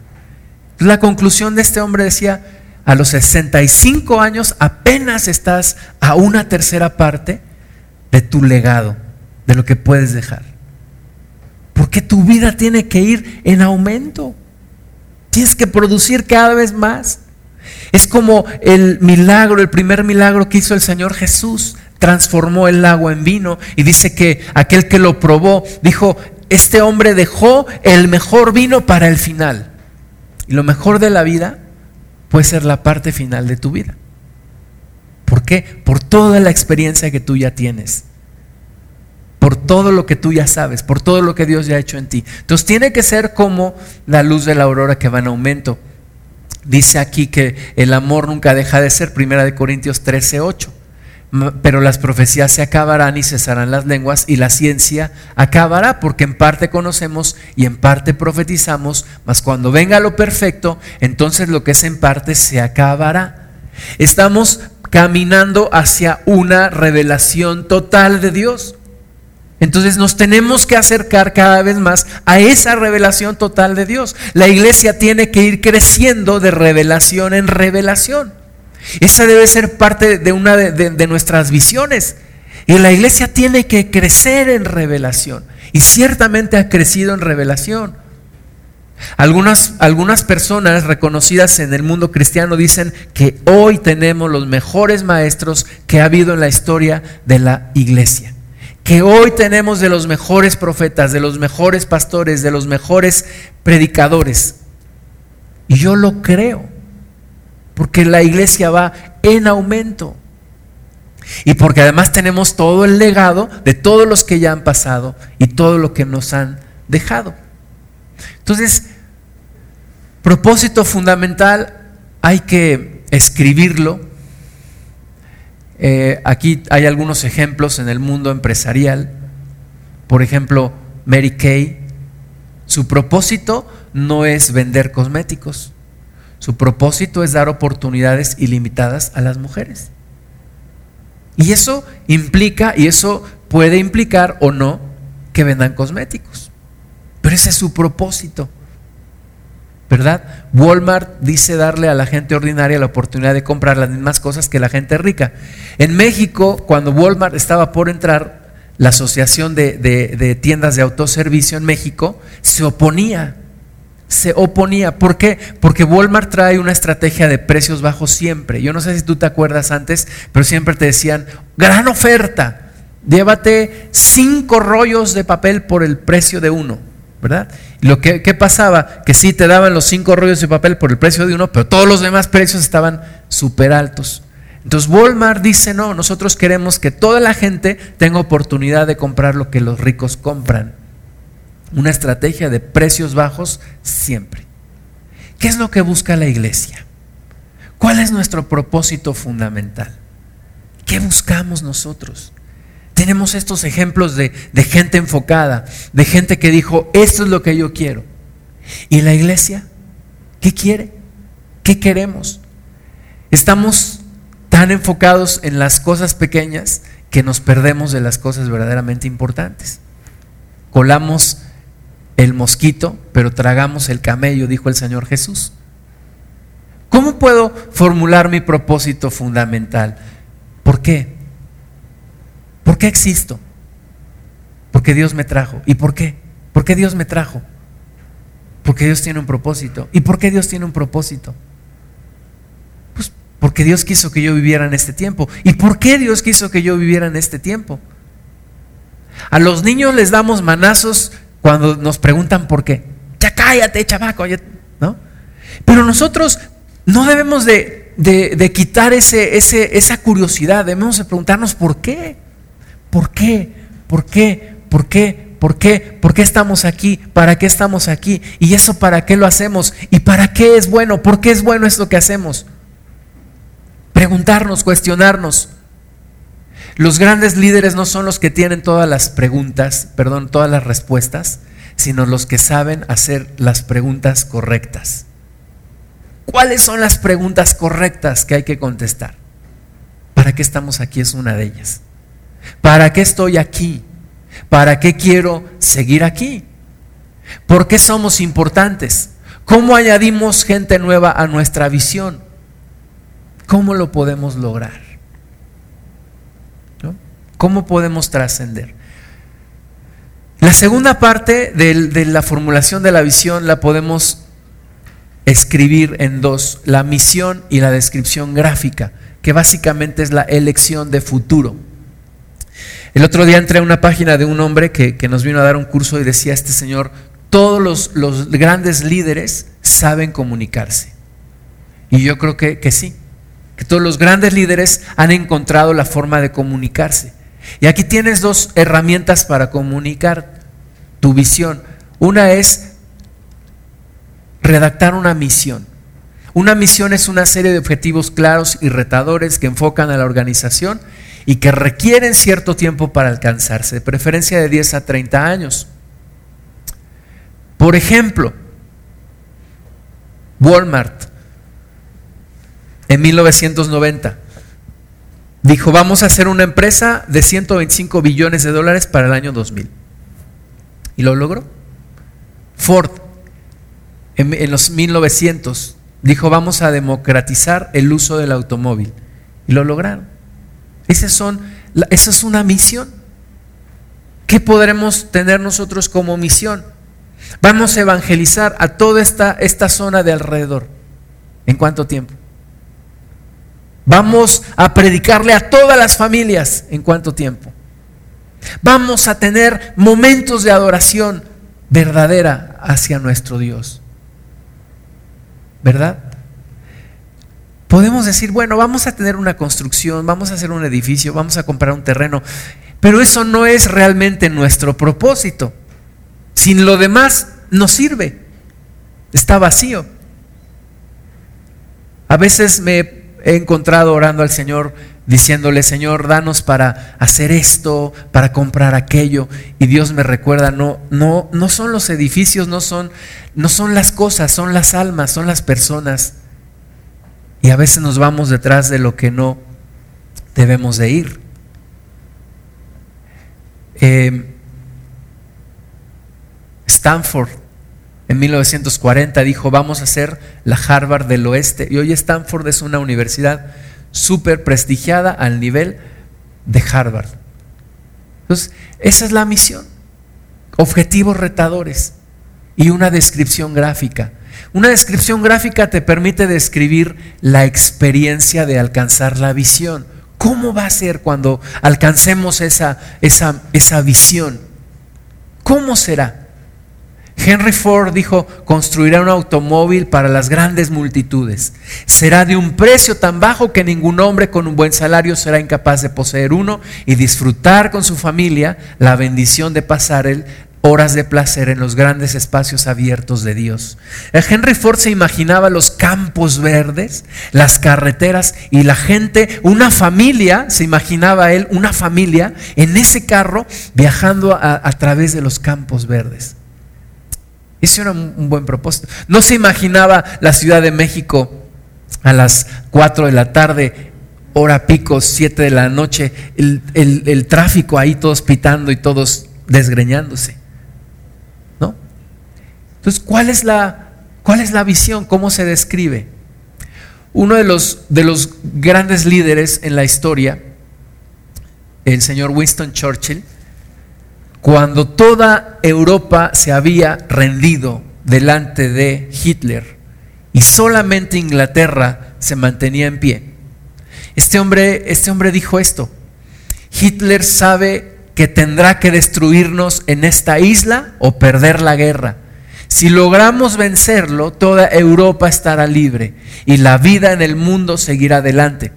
La conclusión de este hombre decía, a los 65 años apenas estás a una tercera parte de tu legado, de lo que puedes dejar. Porque tu vida tiene que ir en aumento. Tienes que producir cada vez más. Es como el milagro, el primer milagro que hizo el Señor Jesús. Transformó el agua en vino y dice que aquel que lo probó dijo, este hombre dejó el mejor vino para el final. Y lo mejor de la vida puede ser la parte final de tu vida. ¿Por qué? Por toda la experiencia que tú ya tienes por todo lo que tú ya sabes, por todo lo que Dios ya ha hecho en ti. Entonces tiene que ser como la luz de la aurora que va en aumento. Dice aquí que el amor nunca deja de ser, primera de Corintios 13, 8. Pero las profecías se acabarán y cesarán las lenguas y la ciencia acabará, porque en parte conocemos y en parte profetizamos, mas cuando venga lo perfecto, entonces lo que es en parte se acabará. Estamos caminando hacia una revelación total de Dios. Entonces nos tenemos que acercar cada vez más a esa revelación total de Dios. La iglesia tiene que ir creciendo de revelación en revelación. Esa debe ser parte de una de, nuestras visiones. Y la iglesia tiene que crecer en revelación. Y ciertamente ha crecido en revelación. Algunas, algunas personas reconocidas en el mundo cristiano dicen que hoy tenemos los mejores maestros que ha habido en la historia de la iglesia que hoy tenemos de los mejores profetas, de los mejores pastores, de los mejores predicadores. Y yo lo creo, porque la iglesia va en aumento. Y porque además tenemos todo el legado de todos los que ya han pasado y todo lo que nos han dejado. Entonces, propósito fundamental, hay que escribirlo, eh, aquí hay algunos ejemplos en el mundo empresarial. Por ejemplo, Mary Kay, su propósito no es vender cosméticos. Su propósito es dar oportunidades ilimitadas a las mujeres. Y eso implica, y eso puede implicar o no, que vendan cosméticos. Pero ese es su propósito. ¿Verdad? Walmart dice darle a la gente ordinaria la oportunidad de comprar las mismas cosas que la gente rica. En México, cuando Walmart estaba por entrar, la Asociación de, Tiendas de Autoservicio en México se oponía. Se oponía. ¿Por qué? Porque Walmart trae una estrategia de precios bajos siempre. Yo no sé si tú te acuerdas antes, pero siempre te decían, gran oferta, llévate cinco rollos de papel por el precio de uno. ¿Verdad? lo que ¿qué pasaba, que sí te daban los cinco rollos de papel por el precio de uno, pero todos los demás precios estaban súper altos. Entonces Walmart dice, no, nosotros queremos que toda la gente tenga oportunidad de comprar lo que los ricos compran. Una estrategia de precios bajos siempre. ¿Qué es lo que busca la iglesia? ¿Cuál es nuestro propósito fundamental? ¿Qué buscamos nosotros? Tenemos estos ejemplos de, gente enfocada, de gente que dijo, esto es lo que yo quiero. ¿Y la iglesia? ¿Qué quiere? ¿Qué queremos? Estamos tan enfocados en las cosas pequeñas que nos perdemos de las cosas verdaderamente importantes. Colamos el mosquito, pero tragamos el camello, dijo el Señor Jesús. ¿Cómo puedo formular mi propósito fundamental? ¿Por qué? ¿Por qué existo? Porque Dios me trajo. ¿Y por qué? ¿Por qué Dios me trajo? Porque Dios tiene un propósito. ¿Y por qué Dios tiene un propósito? Pues porque Dios quiso que yo viviera en este tiempo. ¿Y por qué Dios quiso que yo viviera en este tiempo? A los niños les damos manazos cuando nos preguntan por qué. Ya cállate, chamaco, ¿no? Pero nosotros no debemos de, de, quitar ese, ese, esa curiosidad, debemos de preguntarnos por qué, por qué, por qué, por qué, por qué, por qué estamos aquí, para qué estamos aquí y eso para qué lo hacemos y para qué es bueno, por qué es bueno esto que hacemos. Preguntarnos, cuestionarnos. Los grandes líderes no son los que tienen todas las preguntas, perdón, todas las respuestas, sino los que saben hacer las preguntas correctas. ¿Cuáles son las preguntas correctas que hay que contestar? ¿Para qué estamos aquí? Es una de ellas. ¿Para qué estoy aquí? ¿Para qué quiero seguir aquí? ¿Por qué somos importantes? ¿Cómo añadimos gente nueva a nuestra visión? ¿Cómo lo podemos lograr? ¿Cómo podemos trascender? La segunda parte de, la formulación de la visión la podemos escribir en dos, la misión y la descripción gráfica, que básicamente es la elección de futuro. El otro día entré a una página de un hombre que, nos vino a dar un curso y decía este señor, todos los, los grandes líderes saben comunicarse. Y yo creo que, que sí, que todos los grandes líderes han encontrado la forma de comunicarse. Y aquí tienes dos herramientas para comunicar tu visión. Una es redactar una misión. Una misión es una serie de objetivos claros y retadores que enfocan a la organización y que requieren cierto tiempo para alcanzarse, de preferencia de 10 a 30 años. Por ejemplo, Walmart en 1990 dijo, vamos a hacer una empresa de 125 billones de dólares para el año 2000. Y lo logró. Ford en, los 1900 dijo vamos a democratizar el uso del automóvil. Y lo lograron. Son, esa es una misión. ¿Qué podremos tener nosotros como misión? Vamos a evangelizar a toda esta, esta zona de alrededor. ¿En cuánto tiempo? Vamos a predicarle a todas las familias. ¿En cuánto tiempo? Vamos a tener momentos de adoración verdadera hacia nuestro Dios. ¿verdad? Podemos decir, bueno, vamos a tener una construcción, vamos a hacer un edificio, vamos a comprar un terreno, pero eso no es realmente nuestro propósito. Sin lo demás no sirve, está vacío. A veces me he encontrado orando al Señor diciéndole, Señor, danos para hacer esto, para comprar aquello. Y Dios me recuerda, no, no, no son los edificios, no son, no son las cosas, son las almas, son las personas. Y a veces nos vamos detrás de lo que no debemos de ir. Eh, Stanford en 1940 dijo, vamos a hacer la Harvard del Oeste. Y hoy Stanford es una universidad súper prestigiada al nivel de Harvard. Entonces, esa es la misión. Objetivos retadores y una descripción gráfica. Una descripción gráfica te permite describir la experiencia de alcanzar la visión. ¿Cómo va a ser cuando alcancemos esa, esa, esa visión? ¿Cómo será? Henry Ford dijo, construirá un automóvil para las grandes multitudes. Será de un precio tan bajo que ningún hombre con un buen salario será incapaz de poseer uno y disfrutar con su familia la bendición de pasar el horas de placer en los grandes espacios abiertos de Dios. Henry Ford se imaginaba los campos verdes, las carreteras y la gente, una familia, se imaginaba él, una familia en ese carro viajando a, través de los campos verdes. Ese era un buen propósito. No se imaginaba la Ciudad de México a las 4 de la tarde, hora pico, 7 de la noche, el, tráfico ahí todos pitando y todos desgreñándose. Entonces, ¿cuál es la, cuál es la visión? ¿Cómo se describe? Uno de los, de los grandes líderes en la historia, el señor Winston Churchill, cuando toda Europa se había rendido delante de Hitler y solamente Inglaterra se mantenía en pie. Este hombre, este hombre dijo esto, Hitler sabe que tendrá que destruirnos en esta isla o perder la guerra. Si logramos vencerlo, toda Europa estará libre y la vida en el mundo seguirá adelante.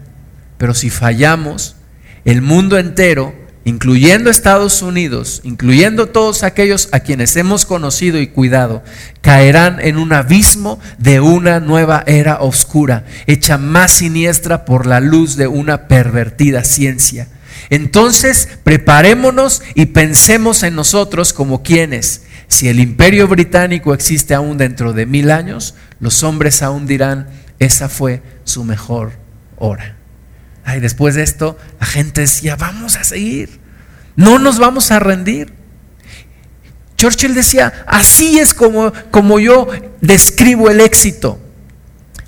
Pero si fallamos, el mundo entero, incluyendo Estados Unidos, incluyendo todos aquellos a quienes hemos conocido y cuidado, caerán en un abismo de una nueva era oscura, hecha más siniestra por la luz de una pervertida ciencia. Entonces, preparémonos y pensemos en nosotros como quienes, si el imperio británico existe aún dentro de mil años, los hombres aún dirán, esa fue su mejor hora. Ay, después de esto, la gente decía, vamos a seguir, no nos vamos a rendir. Churchill decía, así es como, como yo describo el éxito,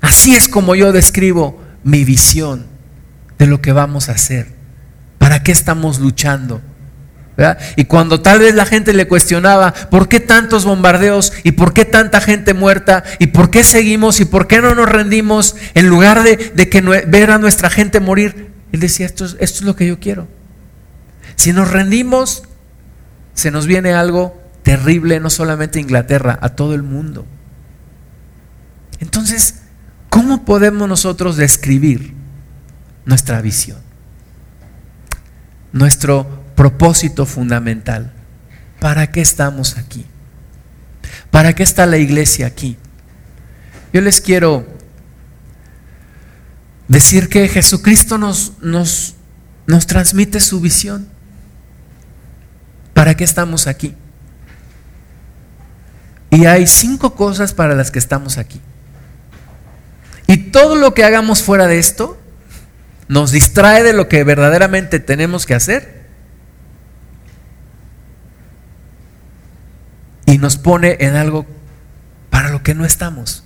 así es como yo describo mi visión de lo que vamos a hacer. ¿Para qué estamos luchando? Y cuando tal vez la gente le cuestionaba, ¿por qué tantos bombardeos? ¿Y por qué tanta gente muerta? ¿Y por qué seguimos? ¿Y por qué no nos rendimos? En lugar de, que ver a nuestra gente morir, él decía, esto esto es lo que yo quiero. Si nos rendimos, se nos viene algo terrible, no solamente a Inglaterra, a todo el mundo. Entonces, ¿cómo podemos nosotros describir nuestra visión? nuestro propósito fundamental. ¿Para qué estamos aquí? ¿Para qué está la iglesia aquí? Yo les quiero decir que Jesucristo nos, nos, nos transmite su visión. ¿Para qué estamos aquí? Y hay cinco cosas para las que estamos aquí. Y todo lo que hagamos fuera de esto nos distrae de lo que verdaderamente tenemos que hacer y nos pone en algo para lo que no estamos.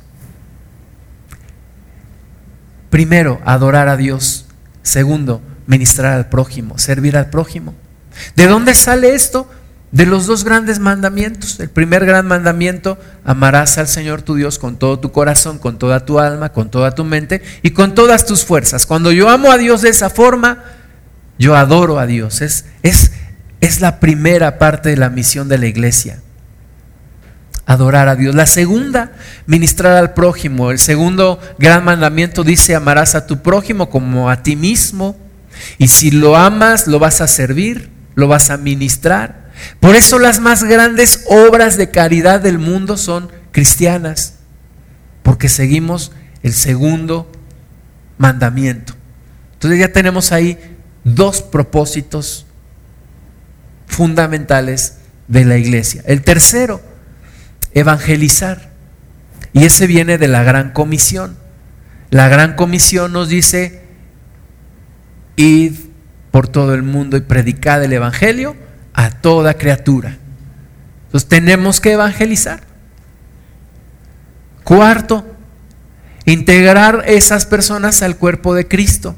Primero, adorar a Dios. Segundo, ministrar al prójimo, servir al prójimo. ¿De dónde sale esto? de los dos grandes mandamientos. El primer gran mandamiento, amarás al Señor tu Dios con todo tu corazón, con toda tu alma, con toda tu mente y con todas tus fuerzas. Cuando yo amo a Dios de esa forma, yo adoro a Dios. Es, es, es la primera parte de la misión de la iglesia. Adorar a Dios. La segunda, ministrar al prójimo. El segundo gran mandamiento dice, amarás a tu prójimo como a ti mismo. Y si lo amas, lo vas a servir, lo vas a ministrar. Por eso las más grandes obras de caridad del mundo son cristianas, porque seguimos el segundo mandamiento. Entonces ya tenemos ahí dos propósitos fundamentales de la iglesia. El tercero, evangelizar. Y ese viene de la gran comisión. La gran comisión nos dice, id por todo el mundo y predicad el evangelio a toda criatura. Entonces tenemos que evangelizar. Cuarto, integrar esas personas al cuerpo de Cristo.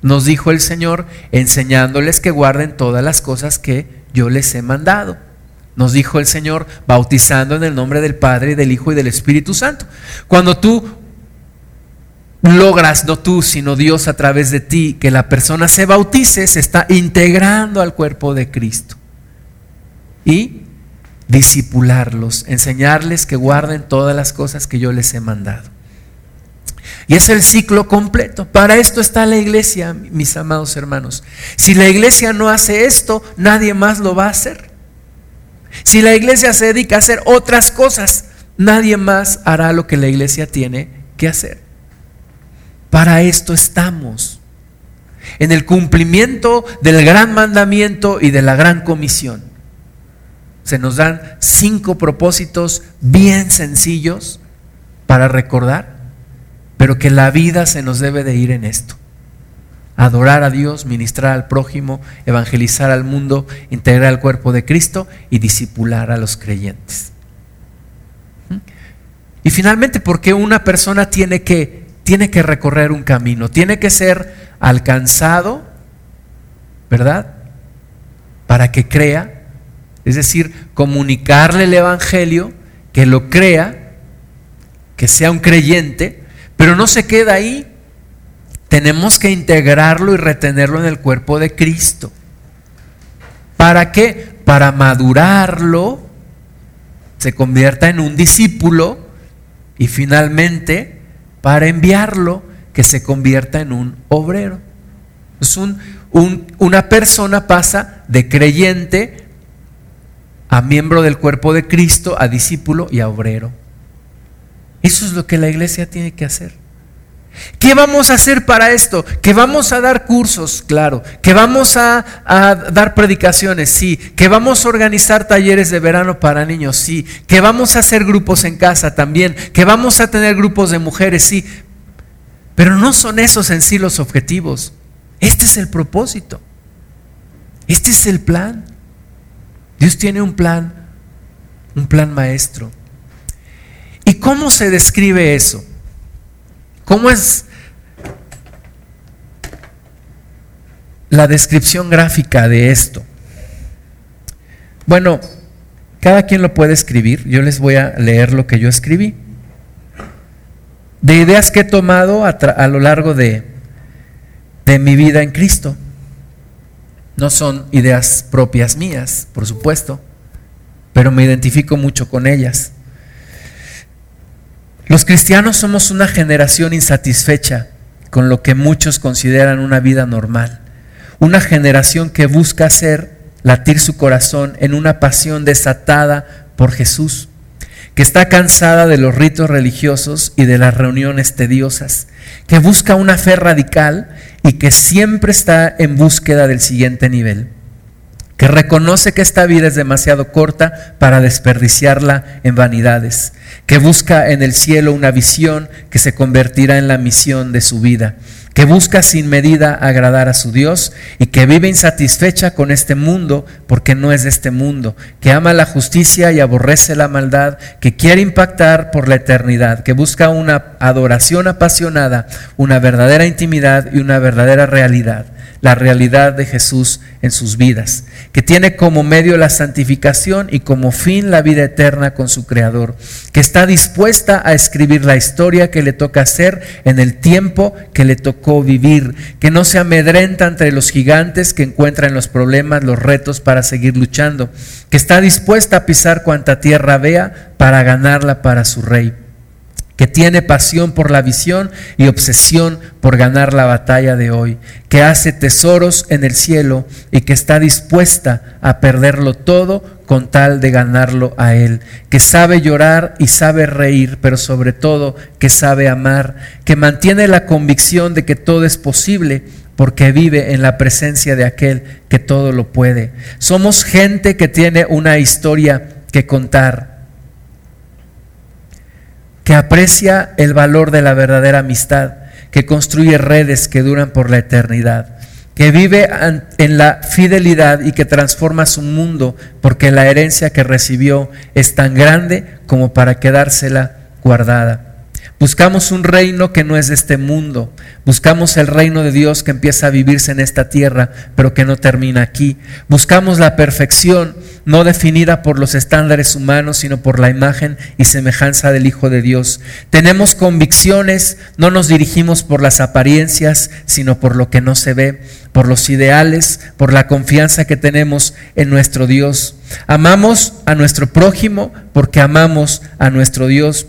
Nos dijo el Señor enseñándoles que guarden todas las cosas que yo les he mandado. Nos dijo el Señor bautizando en el nombre del Padre, del Hijo y del Espíritu Santo. Cuando tú logras, no tú, sino Dios a través de ti, que la persona se bautice, se está integrando al cuerpo de Cristo. Y disipularlos, enseñarles que guarden todas las cosas que yo les he mandado. Y es el ciclo completo. Para esto está la iglesia, mis amados hermanos. Si la iglesia no hace esto, nadie más lo va a hacer. Si la iglesia se dedica a hacer otras cosas, nadie más hará lo que la iglesia tiene que hacer. Para esto estamos. En el cumplimiento del gran mandamiento y de la gran comisión. Se nos dan cinco propósitos bien sencillos para recordar, pero que la vida se nos debe de ir en esto. Adorar a Dios, ministrar al prójimo, evangelizar al mundo, integrar al cuerpo de Cristo y disipular a los creyentes. Y finalmente, ¿por qué una persona tiene que tiene que recorrer un camino, tiene que ser alcanzado, ¿verdad? Para que crea, es decir, comunicarle el Evangelio que lo crea, que sea un creyente, pero no se queda ahí. Tenemos que integrarlo y retenerlo en el cuerpo de Cristo. ¿Para qué? Para madurarlo, se convierta en un discípulo y finalmente para enviarlo, que se convierta en un obrero. Es un, una persona pasa de creyente a miembro del cuerpo de Cristo, a discípulo y a obrero. Eso es lo que la iglesia tiene que hacer. ¿Qué vamos a hacer para esto? Que vamos a dar cursos, claro. Que vamos a, dar predicaciones, sí. Que vamos a organizar talleres de verano para niños, sí. Que vamos a hacer grupos en casa también. Que vamos a tener grupos de mujeres, sí. Pero no son esos en sí los objetivos. Este es el propósito. Este es el plan. Dios tiene un plan, un plan maestro. ¿Y cómo se describe eso? ¿Cómo es la descripción gráfica de esto? Bueno, cada quien lo puede escribir. Yo les voy a leer lo que yo escribí. De ideas que he tomado a, lo largo de, de mi vida en Cristo. No son ideas propias mías, por supuesto, pero me identifico mucho con ellas. Los cristianos somos una generación insatisfecha con lo que muchos consideran una vida normal. Una generación que busca hacer latir su corazón en una pasión desatada por Jesús, que está cansada de los ritos religiosos y de las reuniones tediosas, que busca una fe radical y que siempre está en búsqueda del siguiente nivel que reconoce que esta vida es demasiado corta para desperdiciarla en vanidades, que busca en el cielo una visión que se convertirá en la misión de su vida, que busca sin medida agradar a su Dios y que vive insatisfecha con este mundo porque no es de este mundo, que ama la justicia y aborrece la maldad, que quiere impactar por la eternidad, que busca una adoración apasionada, una verdadera intimidad y una verdadera realidad la realidad de Jesús en sus vidas, que tiene como medio la santificación y como fin la vida eterna con su Creador, que está dispuesta a escribir la historia que le toca hacer en el tiempo que le tocó vivir, que no se amedrenta entre los gigantes que encuentra en los problemas, los retos para seguir luchando, que está dispuesta a pisar cuanta tierra vea para ganarla para su rey que tiene pasión por la visión y obsesión por ganar la batalla de hoy, que hace tesoros en el cielo y que está dispuesta a perderlo todo con tal de ganarlo a Él, que sabe llorar y sabe reír, pero sobre todo que sabe amar, que mantiene la convicción de que todo es posible porque vive en la presencia de aquel que todo lo puede. Somos gente que tiene una historia que contar que aprecia el valor de la verdadera amistad, que construye redes que duran por la eternidad, que vive en la fidelidad y que transforma su mundo porque la herencia que recibió es tan grande como para quedársela guardada. Buscamos un reino que no es de este mundo. Buscamos el reino de Dios que empieza a vivirse en esta tierra, pero que no termina aquí. Buscamos la perfección, no definida por los estándares humanos, sino por la imagen y semejanza del Hijo de Dios. Tenemos convicciones, no nos dirigimos por las apariencias, sino por lo que no se ve, por los ideales, por la confianza que tenemos en nuestro Dios. Amamos a nuestro prójimo porque amamos a nuestro Dios.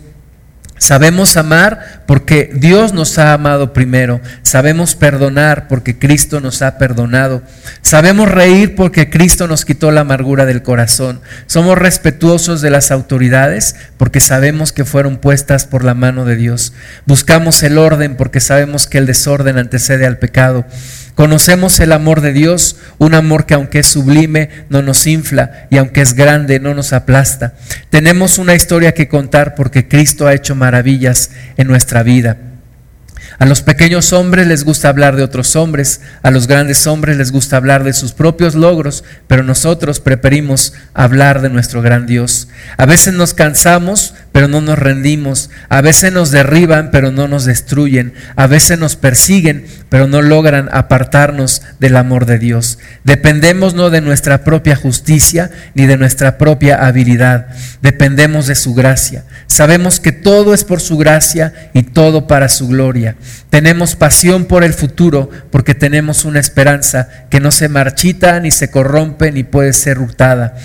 Sabemos amar porque Dios nos ha amado primero. Sabemos perdonar porque Cristo nos ha perdonado. Sabemos reír porque Cristo nos quitó la amargura del corazón. Somos respetuosos de las autoridades porque sabemos que fueron puestas por la mano de Dios. Buscamos el orden porque sabemos que el desorden antecede al pecado. Conocemos el amor de Dios, un amor que aunque es sublime no nos infla y aunque es grande no nos aplasta. Tenemos una historia que contar porque Cristo ha hecho maravillas en nuestra vida. A los pequeños hombres les gusta hablar de otros hombres, a los grandes hombres les gusta hablar de sus propios logros, pero nosotros preferimos hablar de nuestro gran Dios. A veces nos cansamos pero no nos rendimos. A veces nos derriban, pero no nos destruyen. A veces nos persiguen, pero no logran apartarnos del amor de Dios. Dependemos no de nuestra propia justicia ni de nuestra propia habilidad. Dependemos de su gracia. Sabemos que todo es por su gracia y todo para su gloria. Tenemos pasión por el futuro porque tenemos una esperanza que no se marchita ni se corrompe ni puede ser hurtada.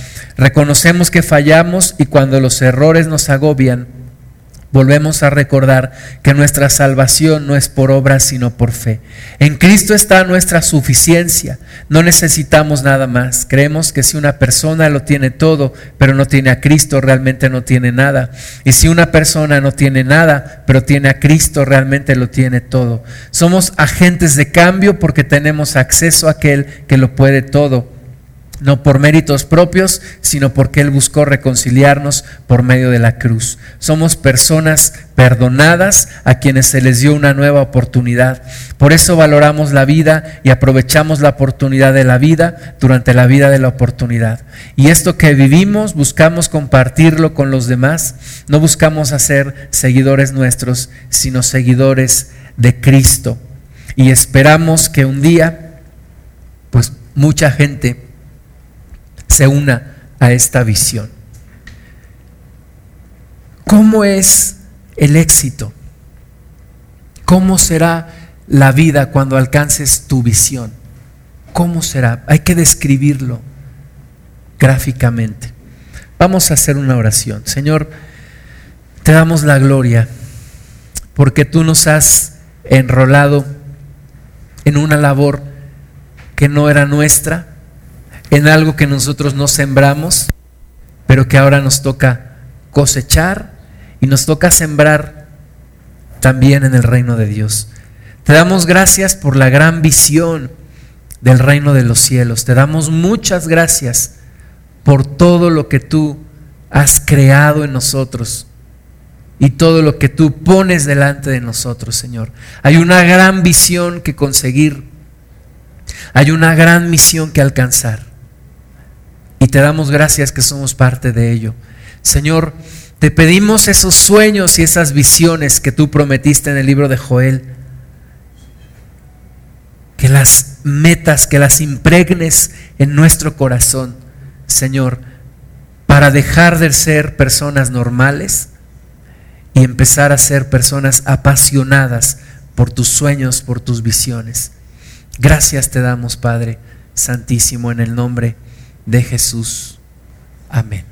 Reconocemos que fallamos y cuando los errores nos agobian, volvemos a recordar que nuestra salvación no es por obras, sino por fe. En Cristo está nuestra suficiencia. No necesitamos nada más. Creemos que si una persona lo tiene todo, pero no tiene a Cristo, realmente no tiene nada. Y si una persona no tiene nada, pero tiene a Cristo, realmente lo tiene todo. Somos agentes de cambio porque tenemos acceso a aquel que lo puede todo no por méritos propios, sino porque Él buscó reconciliarnos por medio de la cruz. Somos personas perdonadas a quienes se les dio una nueva oportunidad. Por eso valoramos la vida y aprovechamos la oportunidad de la vida durante la vida de la oportunidad. Y esto que vivimos buscamos compartirlo con los demás. No buscamos hacer seguidores nuestros, sino seguidores de Cristo. Y esperamos que un día, pues mucha gente se una a esta visión. ¿Cómo es el éxito? ¿Cómo será la vida cuando alcances tu visión? ¿Cómo será? Hay que describirlo gráficamente. Vamos a hacer una oración. Señor, te damos la gloria porque tú nos has enrolado en una labor que no era nuestra, en algo que nosotros no sembramos, pero que ahora nos toca cosechar y nos toca sembrar también en el reino de Dios. Te damos gracias por la gran visión del reino de los cielos. Te damos muchas gracias por todo lo que tú has creado en nosotros y todo lo que tú pones delante de nosotros, Señor. Hay una gran visión que conseguir. Hay una gran misión que alcanzar. Y te damos gracias que somos parte de ello. Señor, te pedimos esos sueños y esas visiones que tú prometiste en el libro de Joel. Que las metas, que las impregnes en nuestro corazón, Señor, para dejar de ser personas normales y empezar a ser personas apasionadas por tus sueños, por tus visiones. Gracias te damos, Padre Santísimo, en el nombre de Jesús. Amén.